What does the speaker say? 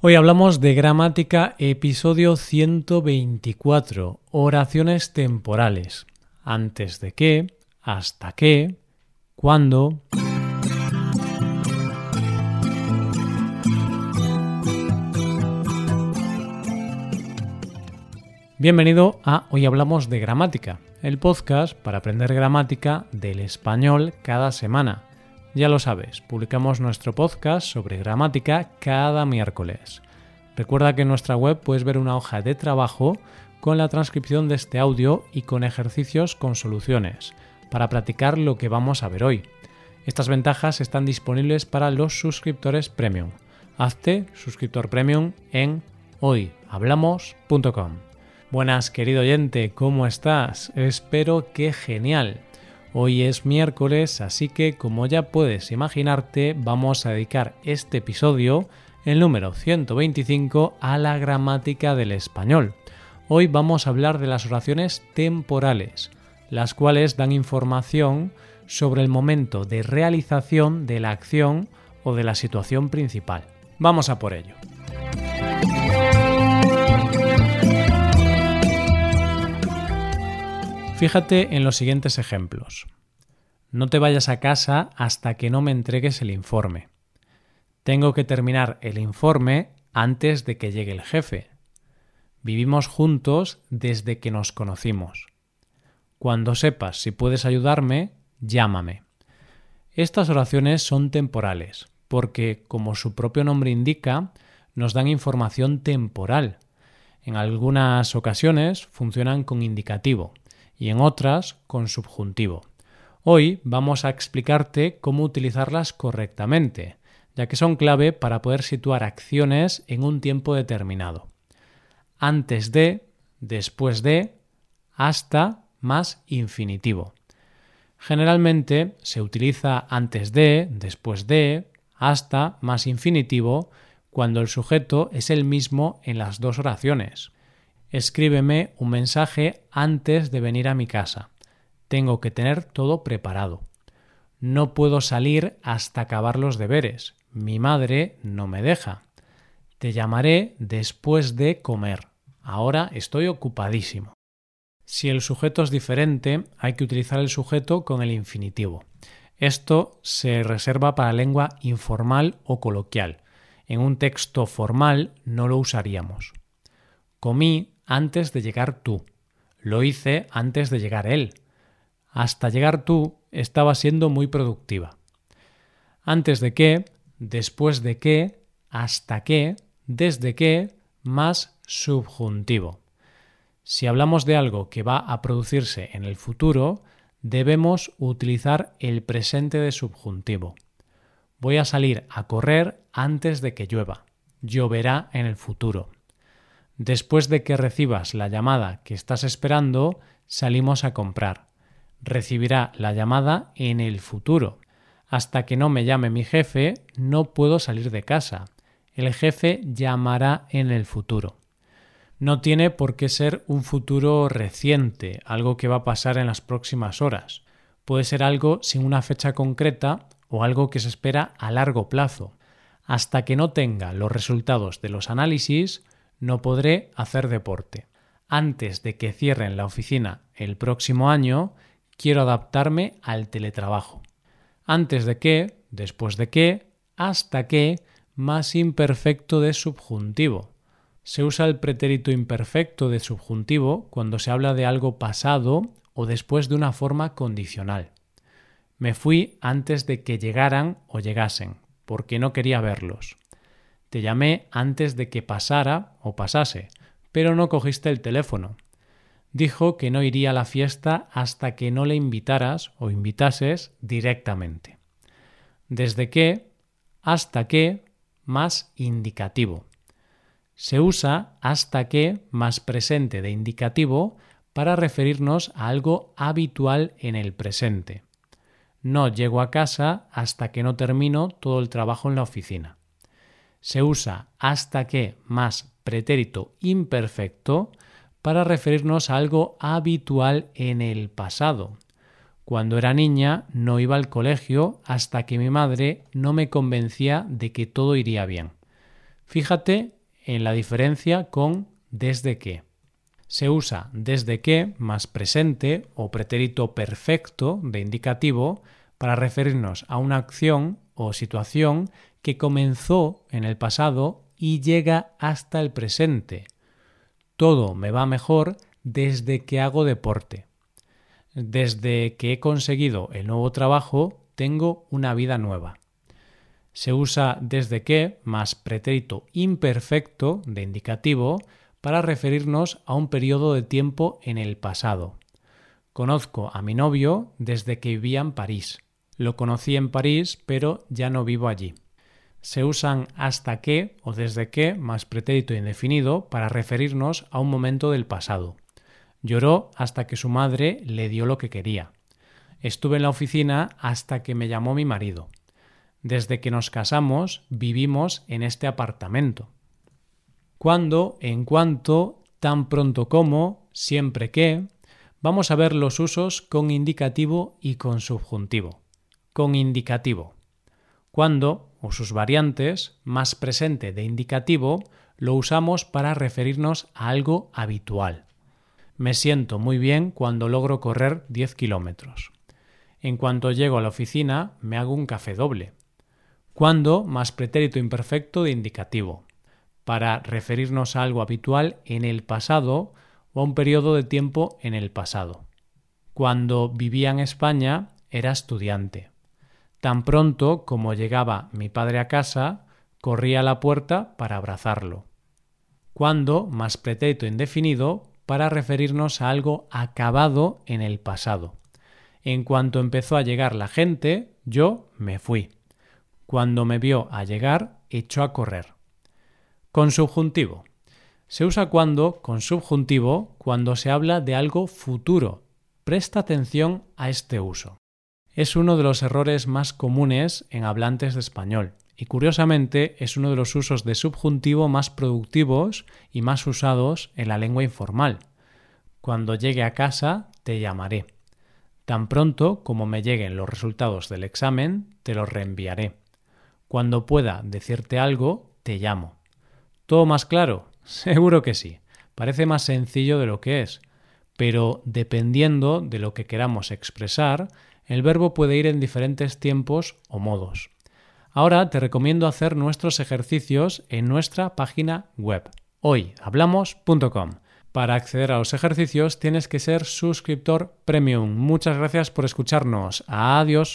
Hoy hablamos de gramática, episodio 124, oraciones temporales. Antes de qué, hasta qué, cuándo. Bienvenido a Hoy Hablamos de Gramática, el podcast para aprender gramática del español cada semana. Ya lo sabes, publicamos nuestro podcast sobre gramática cada miércoles. Recuerda que en nuestra web puedes ver una hoja de trabajo con la transcripción de este audio y con ejercicios con soluciones para practicar lo que vamos a ver hoy. Estas ventajas están disponibles para los suscriptores premium. Hazte suscriptor premium en hoyhablamos.com. Buenas, querido oyente, ¿cómo estás? Espero que genial. Hoy es miércoles, así que como ya puedes imaginarte, vamos a dedicar este episodio, el número 125, a la gramática del español. Hoy vamos a hablar de las oraciones temporales, las cuales dan información sobre el momento de realización de la acción o de la situación principal. Vamos a por ello. Fíjate en los siguientes ejemplos. No te vayas a casa hasta que no me entregues el informe. Tengo que terminar el informe antes de que llegue el jefe. Vivimos juntos desde que nos conocimos. Cuando sepas si puedes ayudarme, llámame. Estas oraciones son temporales, porque, como su propio nombre indica, nos dan información temporal. En algunas ocasiones funcionan con indicativo, y en otras con subjuntivo. Hoy vamos a explicarte cómo utilizarlas correctamente, ya que son clave para poder situar acciones en un tiempo determinado. Antes de, después de, hasta más infinitivo. Generalmente se utiliza antes de, después de, hasta más infinitivo cuando el sujeto es el mismo en las dos oraciones escríbeme un mensaje antes de venir a mi casa. Tengo que tener todo preparado. No puedo salir hasta acabar los deberes. Mi madre no me deja. Te llamaré después de comer. Ahora estoy ocupadísimo. Si el sujeto es diferente, hay que utilizar el sujeto con el infinitivo. Esto se reserva para lengua informal o coloquial. En un texto formal no lo usaríamos. Comí antes de llegar tú. Lo hice antes de llegar él. Hasta llegar tú estaba siendo muy productiva. Antes de qué, después de qué, hasta qué, desde qué, más subjuntivo. Si hablamos de algo que va a producirse en el futuro, debemos utilizar el presente de subjuntivo. Voy a salir a correr antes de que llueva. Lloverá en el futuro. Después de que recibas la llamada que estás esperando, salimos a comprar. Recibirá la llamada en el futuro. Hasta que no me llame mi jefe, no puedo salir de casa. El jefe llamará en el futuro. No tiene por qué ser un futuro reciente, algo que va a pasar en las próximas horas. Puede ser algo sin una fecha concreta o algo que se espera a largo plazo. Hasta que no tenga los resultados de los análisis, no podré hacer deporte. Antes de que cierren la oficina el próximo año, quiero adaptarme al teletrabajo. Antes de que, después de que, hasta que, más imperfecto de subjuntivo. Se usa el pretérito imperfecto de subjuntivo cuando se habla de algo pasado o después de una forma condicional. Me fui antes de que llegaran o llegasen, porque no quería verlos. Te llamé antes de que pasara o pasase, pero no cogiste el teléfono. Dijo que no iría a la fiesta hasta que no le invitaras o invitases directamente. Desde qué hasta qué más indicativo. Se usa hasta qué más presente de indicativo para referirnos a algo habitual en el presente. No llego a casa hasta que no termino todo el trabajo en la oficina se usa hasta que más pretérito imperfecto para referirnos a algo habitual en el pasado. Cuando era niña no iba al colegio hasta que mi madre no me convencía de que todo iría bien. Fíjate en la diferencia con desde que. Se usa desde que más presente o pretérito perfecto de indicativo para referirnos a una acción o situación que comenzó en el pasado y llega hasta el presente. Todo me va mejor desde que hago deporte. Desde que he conseguido el nuevo trabajo, tengo una vida nueva. Se usa desde que más pretérito imperfecto de indicativo para referirnos a un periodo de tiempo en el pasado. Conozco a mi novio desde que vivía en París. Lo conocí en París, pero ya no vivo allí. Se usan hasta que o desde que más pretérito indefinido para referirnos a un momento del pasado. Lloró hasta que su madre le dio lo que quería. Estuve en la oficina hasta que me llamó mi marido. Desde que nos casamos vivimos en este apartamento. Cuando, en cuanto, tan pronto como, siempre que, vamos a ver los usos con indicativo y con subjuntivo con indicativo. Cuando, o sus variantes, más presente de indicativo, lo usamos para referirnos a algo habitual. Me siento muy bien cuando logro correr 10 kilómetros. En cuanto llego a la oficina, me hago un café doble. Cuando, más pretérito imperfecto de indicativo, para referirnos a algo habitual en el pasado o a un periodo de tiempo en el pasado. Cuando vivía en España, era estudiante. Tan pronto como llegaba mi padre a casa, corría a la puerta para abrazarlo. Cuando, más pretérito indefinido, para referirnos a algo acabado en el pasado. En cuanto empezó a llegar la gente, yo me fui. Cuando me vio a llegar, echó a correr. Con subjuntivo. Se usa cuando, con subjuntivo, cuando se habla de algo futuro. Presta atención a este uso es uno de los errores más comunes en hablantes de español y curiosamente es uno de los usos de subjuntivo más productivos y más usados en la lengua informal. Cuando llegue a casa te llamaré. Tan pronto como me lleguen los resultados del examen, te los reenviaré. Cuando pueda decirte algo, te llamo. ¿Todo más claro? Seguro que sí. Parece más sencillo de lo que es, pero dependiendo de lo que queramos expresar, el verbo puede ir en diferentes tiempos o modos. Ahora te recomiendo hacer nuestros ejercicios en nuestra página web hoyhablamos.com. Para acceder a los ejercicios tienes que ser suscriptor premium. Muchas gracias por escucharnos. Adiós.